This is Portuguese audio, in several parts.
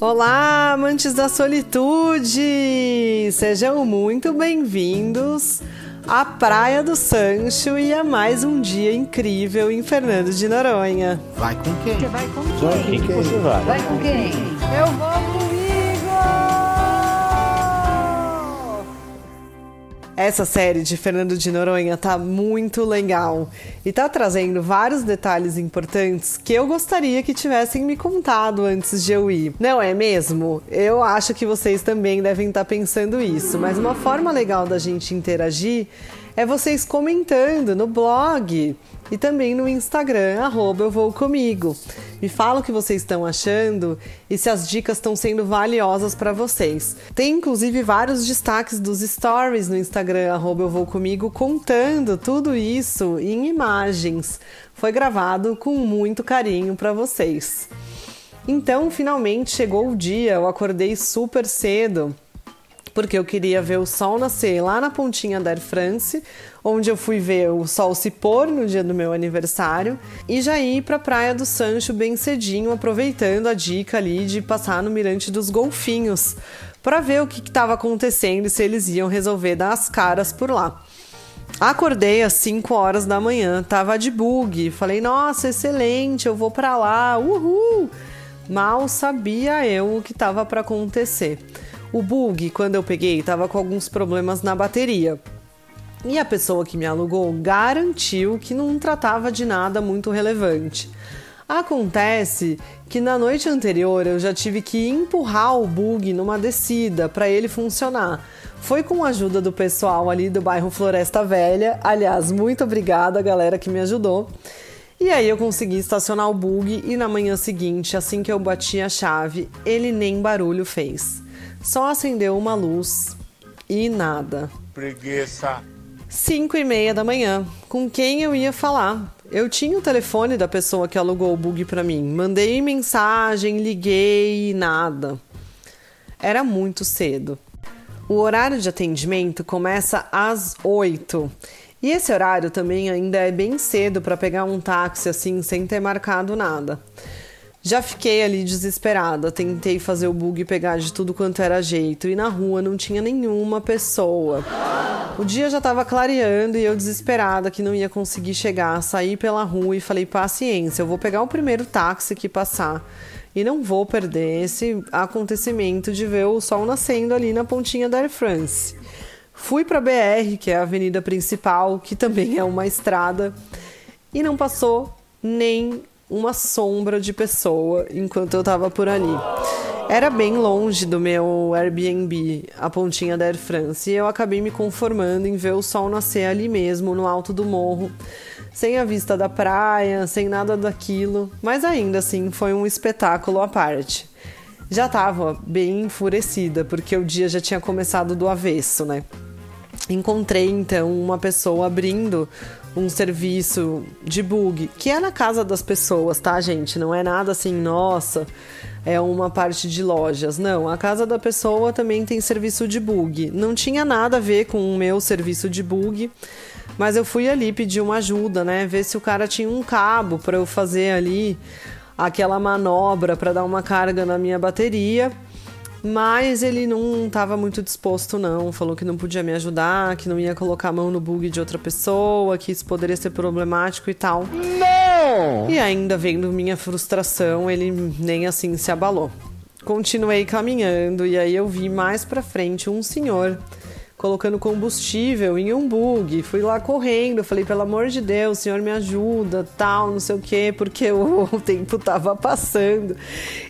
Olá, amantes da solitude! Sejam muito bem-vindos à Praia do Sancho e a mais um dia incrível em Fernando de Noronha. Vai com quem? Você vai com Vai quem? com quem você vai? Vai com quem? Eu vou Essa série de Fernando de Noronha tá muito legal e tá trazendo vários detalhes importantes que eu gostaria que tivessem me contado antes de eu ir. Não é mesmo? Eu acho que vocês também devem estar pensando isso, mas uma forma legal da gente interagir é vocês comentando no blog e também no Instagram, arroba eu vou comigo. Me fala o que vocês estão achando e se as dicas estão sendo valiosas para vocês. Tem inclusive vários destaques dos stories no Instagram, arroba eu vou comigo, contando tudo isso em imagens. Foi gravado com muito carinho para vocês. Então, finalmente chegou o dia, eu acordei super cedo porque eu queria ver o sol nascer lá na pontinha da Air France, onde eu fui ver o sol se pôr no dia do meu aniversário, e já ir para a Praia do Sancho bem cedinho, aproveitando a dica ali de passar no Mirante dos Golfinhos, para ver o que estava acontecendo e se eles iam resolver dar as caras por lá. Acordei às 5 horas da manhã, tava de bug, falei: "Nossa, excelente, eu vou para lá, uhul!" Mal sabia eu o que estava para acontecer. O bug, quando eu peguei, estava com alguns problemas na bateria. E a pessoa que me alugou garantiu que não tratava de nada muito relevante. Acontece que na noite anterior eu já tive que empurrar o bug numa descida para ele funcionar. Foi com a ajuda do pessoal ali do bairro Floresta Velha. Aliás, muito obrigada, galera que me ajudou. E aí eu consegui estacionar o bug e na manhã seguinte, assim que eu bati a chave, ele nem barulho fez. Só acendeu uma luz e nada. Preguiça. 5 e meia da manhã. Com quem eu ia falar? Eu tinha o telefone da pessoa que alugou o bug para mim. Mandei mensagem, liguei, nada. Era muito cedo. O horário de atendimento começa às 8. E esse horário também ainda é bem cedo para pegar um táxi assim sem ter marcado nada. Já fiquei ali desesperada, tentei fazer o bug pegar de tudo quanto era jeito e na rua não tinha nenhuma pessoa. O dia já estava clareando e eu desesperada que não ia conseguir chegar, saí pela rua e falei: paciência, eu vou pegar o primeiro táxi que passar e não vou perder esse acontecimento de ver o sol nascendo ali na pontinha da Air France. Fui para BR, que é a avenida principal, que também é uma estrada, e não passou nem uma sombra de pessoa enquanto eu estava por ali. Era bem longe do meu Airbnb, a pontinha da Air France, e eu acabei me conformando em ver o sol nascer ali mesmo, no alto do morro, sem a vista da praia, sem nada daquilo, mas ainda assim foi um espetáculo à parte. Já estava bem enfurecida, porque o dia já tinha começado do avesso, né? Encontrei então uma pessoa abrindo um serviço de bug, que é na casa das pessoas, tá, gente? Não é nada assim, nossa, é uma parte de lojas. Não, a casa da pessoa também tem serviço de bug. Não tinha nada a ver com o meu serviço de bug, mas eu fui ali pedir uma ajuda, né? Ver se o cara tinha um cabo para eu fazer ali aquela manobra para dar uma carga na minha bateria. Mas ele não estava muito disposto, não. Falou que não podia me ajudar, que não ia colocar a mão no bug de outra pessoa, que isso poderia ser problemático e tal. Não! E ainda vendo minha frustração, ele nem assim se abalou. Continuei caminhando e aí eu vi mais pra frente um senhor colocando combustível em um bug. Fui lá correndo, falei, pelo amor de Deus, senhor me ajuda, tal, não sei o quê, porque o, tempo tava passando.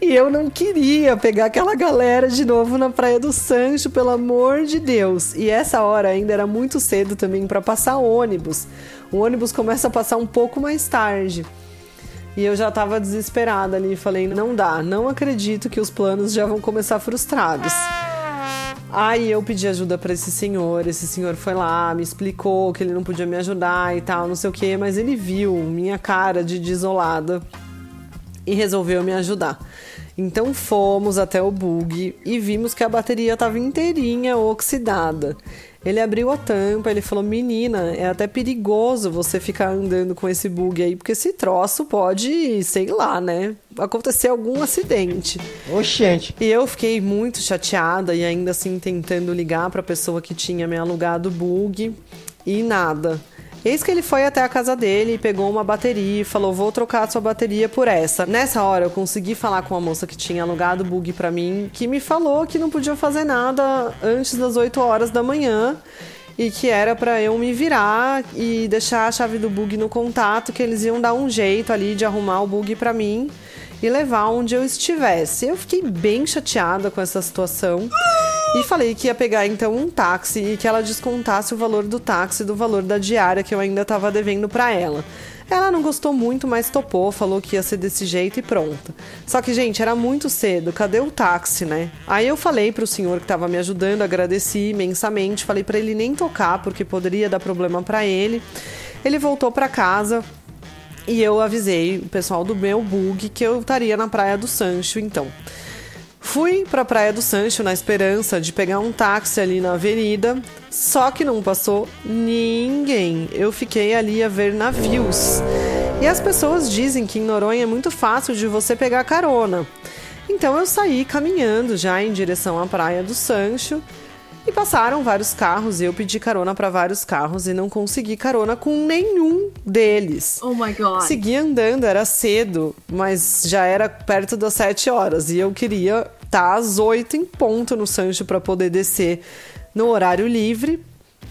E eu não queria pegar aquela galera de novo na Praia do Sancho, pelo amor de Deus. E essa hora ainda era muito cedo também para passar ônibus. O ônibus começa a passar um pouco mais tarde. E eu já tava desesperada ali, falei, não dá, não acredito que os planos já vão começar frustrados. Aí eu pedi ajuda para esse senhor, esse senhor foi lá, me explicou que ele não podia me ajudar e tal, não sei o que, mas ele viu minha cara de desolada e resolveu me ajudar. Então fomos até o bug e vimos que a bateria estava inteirinha oxidada. Ele abriu a tampa, ele falou: Menina, é até perigoso você ficar andando com esse bug aí, porque esse troço pode, sei lá, né? Acontecer algum acidente. Oxente. E eu fiquei muito chateada e ainda assim tentando ligar para a pessoa que tinha me alugado o bug e nada. Eis que ele foi até a casa dele e pegou uma bateria e falou: Vou trocar a sua bateria por essa. Nessa hora eu consegui falar com a moça que tinha alugado o bug para mim, que me falou que não podia fazer nada antes das 8 horas da manhã e que era para eu me virar e deixar a chave do bug no contato, que eles iam dar um jeito ali de arrumar o bug para mim e levar onde eu estivesse. Eu fiquei bem chateada com essa situação. E falei que ia pegar então um táxi e que ela descontasse o valor do táxi do valor da diária que eu ainda estava devendo para ela. Ela não gostou muito, mas topou, falou que ia ser desse jeito e pronto. Só que, gente, era muito cedo, cadê o táxi, né? Aí eu falei pro senhor que estava me ajudando, agradeci imensamente, falei para ele nem tocar porque poderia dar problema para ele. Ele voltou para casa, e eu avisei o pessoal do meu bug que eu estaria na Praia do Sancho, então. Fui para a Praia do Sancho na esperança de pegar um táxi ali na avenida, só que não passou ninguém. Eu fiquei ali a ver navios. E as pessoas dizem que em Noronha é muito fácil de você pegar carona. Então eu saí caminhando já em direção à Praia do Sancho e passaram vários carros e eu pedi carona para vários carros e não consegui carona com nenhum deles. Oh my god. Segui andando, era cedo, mas já era perto das 7 horas e eu queria estar às 8 em ponto no Sancho para poder descer no horário livre.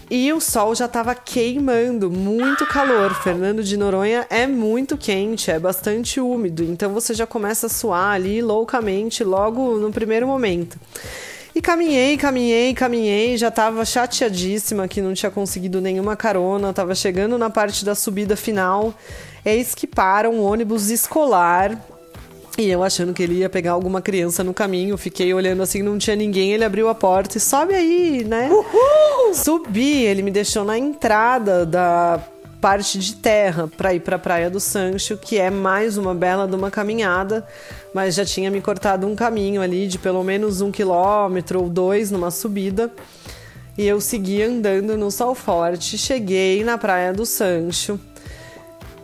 E o sol já estava queimando, muito calor. Fernando de Noronha é muito quente, é bastante úmido, então você já começa a suar ali loucamente logo no primeiro momento. E caminhei, caminhei, caminhei, já tava chateadíssima que não tinha conseguido nenhuma carona, tava chegando na parte da subida final. Eis que para um ônibus escolar. E eu achando que ele ia pegar alguma criança no caminho, fiquei olhando assim, não tinha ninguém, ele abriu a porta e sobe aí, né? Uhul! Subi, ele me deixou na entrada da parte de terra para ir para a Praia do Sancho, que é mais uma bela de uma caminhada, mas já tinha me cortado um caminho ali de pelo menos um quilômetro ou dois numa subida. E eu segui andando no sol forte, cheguei na Praia do Sancho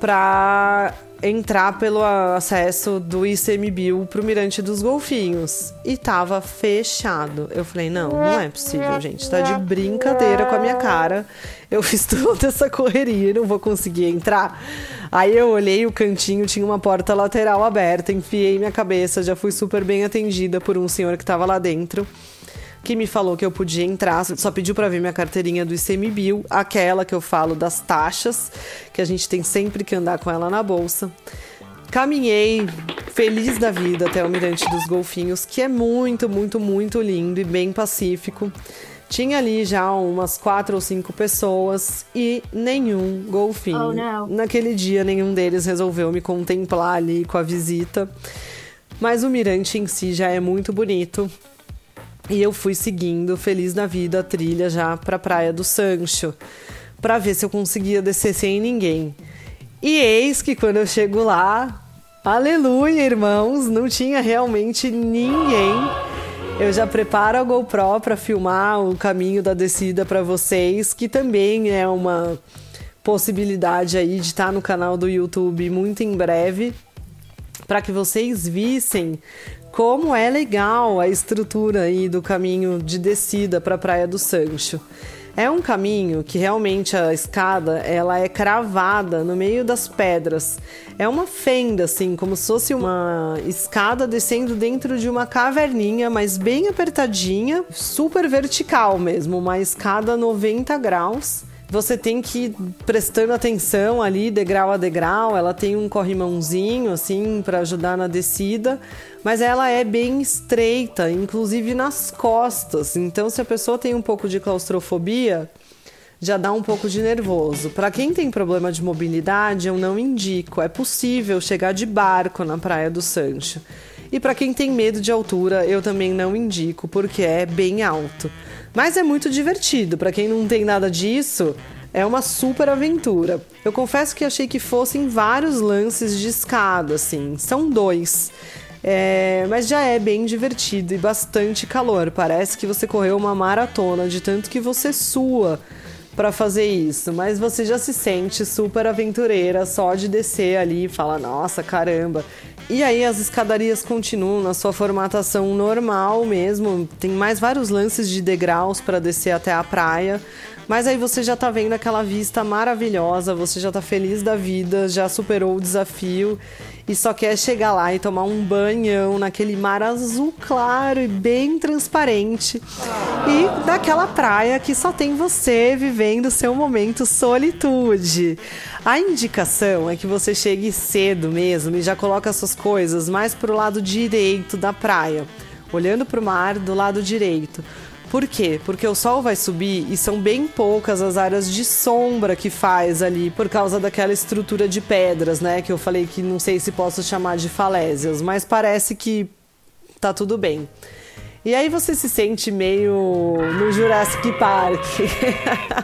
para entrar pelo acesso do ICMBio pro Mirante dos Golfinhos. E tava fechado. Eu falei, não, não é possível, gente. Tá de brincadeira com a minha cara. Eu fiz toda essa correria não vou conseguir entrar. Aí eu olhei o cantinho, tinha uma porta lateral aberta, enfiei minha cabeça, já fui super bem atendida por um senhor que tava lá dentro que me falou que eu podia entrar, só pediu para ver minha carteirinha do ICMBio, aquela que eu falo das taxas, que a gente tem sempre que andar com ela na bolsa. Caminhei feliz da vida até o Mirante dos Golfinhos, que é muito, muito, muito lindo e bem pacífico. Tinha ali já umas quatro ou cinco pessoas e nenhum golfinho. Oh, Naquele dia, nenhum deles resolveu me contemplar ali com a visita. Mas o mirante em si já é muito bonito. E eu fui seguindo, feliz da vida, a trilha já para a Praia do Sancho, para ver se eu conseguia descer sem ninguém. E eis que quando eu chego lá, aleluia, irmãos, não tinha realmente ninguém. Eu já preparo a GoPro para filmar o caminho da descida para vocês, que também é uma possibilidade aí de estar tá no canal do YouTube muito em breve, para que vocês vissem como é legal a estrutura aí do caminho de descida para a Praia do Sancho. É um caminho que realmente a escada ela é cravada no meio das pedras. É uma fenda, assim, como se fosse uma escada descendo dentro de uma caverninha, mas bem apertadinha, super vertical mesmo, uma escada 90 graus você tem que ir prestando atenção ali, degrau a degrau. Ela tem um corrimãozinho, assim, para ajudar na descida, mas ela é bem estreita, inclusive nas costas. Então, se a pessoa tem um pouco de claustrofobia, já dá um pouco de nervoso. Para quem tem problema de mobilidade, eu não indico. É possível chegar de barco na Praia do Sancho. E para quem tem medo de altura, eu também não indico, porque é bem alto. Mas é muito divertido. Para quem não tem nada disso, é uma super aventura. Eu confesso que achei que fossem vários lances de escada, assim. São dois. É, mas já é bem divertido e bastante calor. Parece que você correu uma maratona de tanto que você sua para fazer isso, mas você já se sente super aventureira só de descer ali e falar: "Nossa, caramba". E aí as escadarias continuam na sua formatação normal mesmo, tem mais vários lances de degraus para descer até a praia. Mas aí você já tá vendo aquela vista maravilhosa, você já tá feliz da vida, já superou o desafio e só quer chegar lá e tomar um banhão naquele mar azul claro e bem transparente. E daquela praia que só tem você vivendo seu momento solitude. A indicação é que você chegue cedo mesmo e já coloca suas coisas mais pro lado direito da praia, olhando pro mar do lado direito por quê? Porque o sol vai subir e são bem poucas as áreas de sombra que faz ali, por causa daquela estrutura de pedras, né? Que eu falei que não sei se posso chamar de falésias, mas parece que tá tudo bem. E aí você se sente meio no Jurassic Park.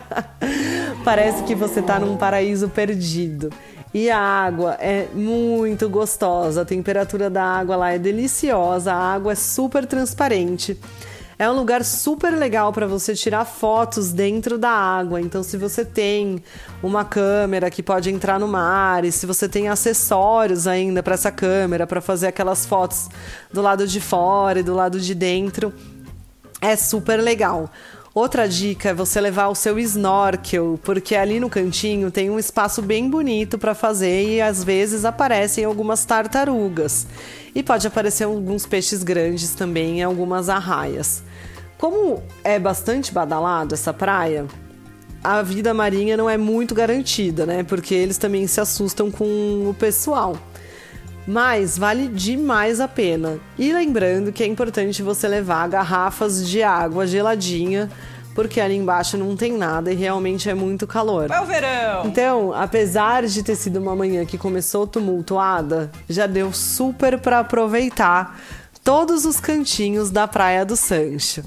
Parece que você tá num paraíso perdido. E a água é muito gostosa, a temperatura da água lá é deliciosa, a água é super transparente. É um lugar super legal para você tirar fotos dentro da água. Então, se você tem uma câmera que pode entrar no mar e se você tem acessórios ainda para essa câmera para fazer aquelas fotos do lado de fora e do lado de dentro, é super legal. Outra dica é você levar o seu snorkel, porque ali no cantinho tem um espaço bem bonito para fazer e às vezes aparecem algumas tartarugas. E pode aparecer alguns peixes grandes também algumas arraias. Como é bastante badalado essa praia, a vida marinha não é muito garantida, né? Porque eles também se assustam com o pessoal. Mas vale demais a pena. E lembrando que é importante você levar garrafas de água geladinha, porque ali embaixo não tem nada e realmente é muito calor. É o verão! Então, apesar de ter sido uma manhã que começou tumultuada, já deu super para aproveitar todos os cantinhos da Praia do Sancho.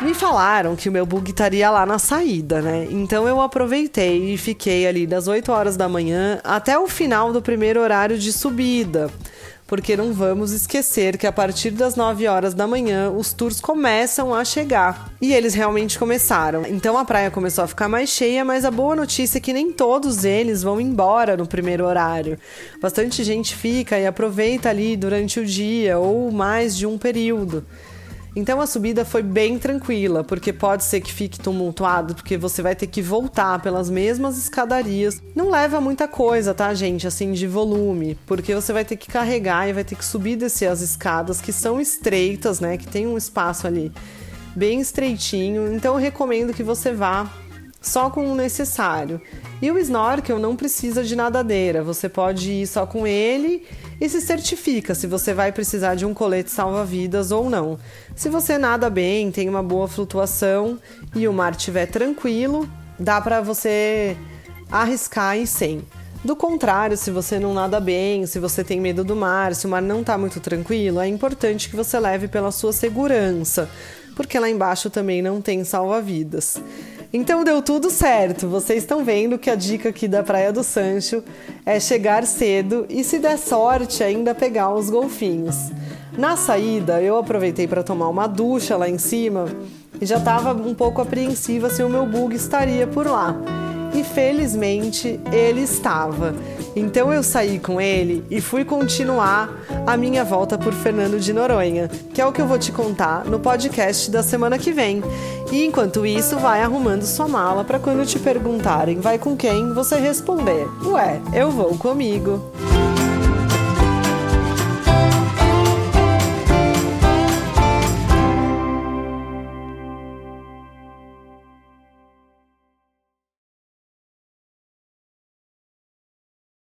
Me falaram que o meu bug estaria lá na saída, né? Então eu aproveitei e fiquei ali das 8 horas da manhã até o final do primeiro horário de subida porque não vamos esquecer que a partir das 9 horas da manhã os tours começam a chegar. E eles realmente começaram. Então a praia começou a ficar mais cheia, mas a boa notícia é que nem todos eles vão embora no primeiro horário. Bastante gente fica e aproveita ali durante o dia ou mais de um período. Então a subida foi bem tranquila, porque pode ser que fique tumultuado, porque você vai ter que voltar pelas mesmas escadarias. Não leva muita coisa, tá, gente? Assim, de volume, porque você vai ter que carregar e vai ter que subir e descer as escadas que são estreitas, né? Que tem um espaço ali bem estreitinho. Então eu recomendo que você vá só com o necessário. E o snorkel não precisa de nadadeira, você pode ir só com ele e se certifica se você vai precisar de um colete salva-vidas ou não. Se você nada bem, tem uma boa flutuação e o mar estiver tranquilo, dá para você arriscar e sem. Do contrário, se você não nada bem, se você tem medo do mar, se o mar não está muito tranquilo, é importante que você leve pela sua segurança, porque lá embaixo também não tem salva-vidas. Então deu tudo certo. Vocês estão vendo que a dica aqui da Praia do Sancho é chegar cedo e, se der sorte, ainda pegar os golfinhos. Na saída, eu aproveitei para tomar uma ducha lá em cima e já estava um pouco apreensiva se o meu bug estaria por lá. E felizmente ele estava. Então eu saí com ele e fui continuar a minha volta por Fernando de Noronha, que é o que eu vou te contar no podcast da semana que vem. E enquanto isso, vai arrumando sua mala para quando te perguntarem vai com quem, você responder: Ué, eu vou comigo.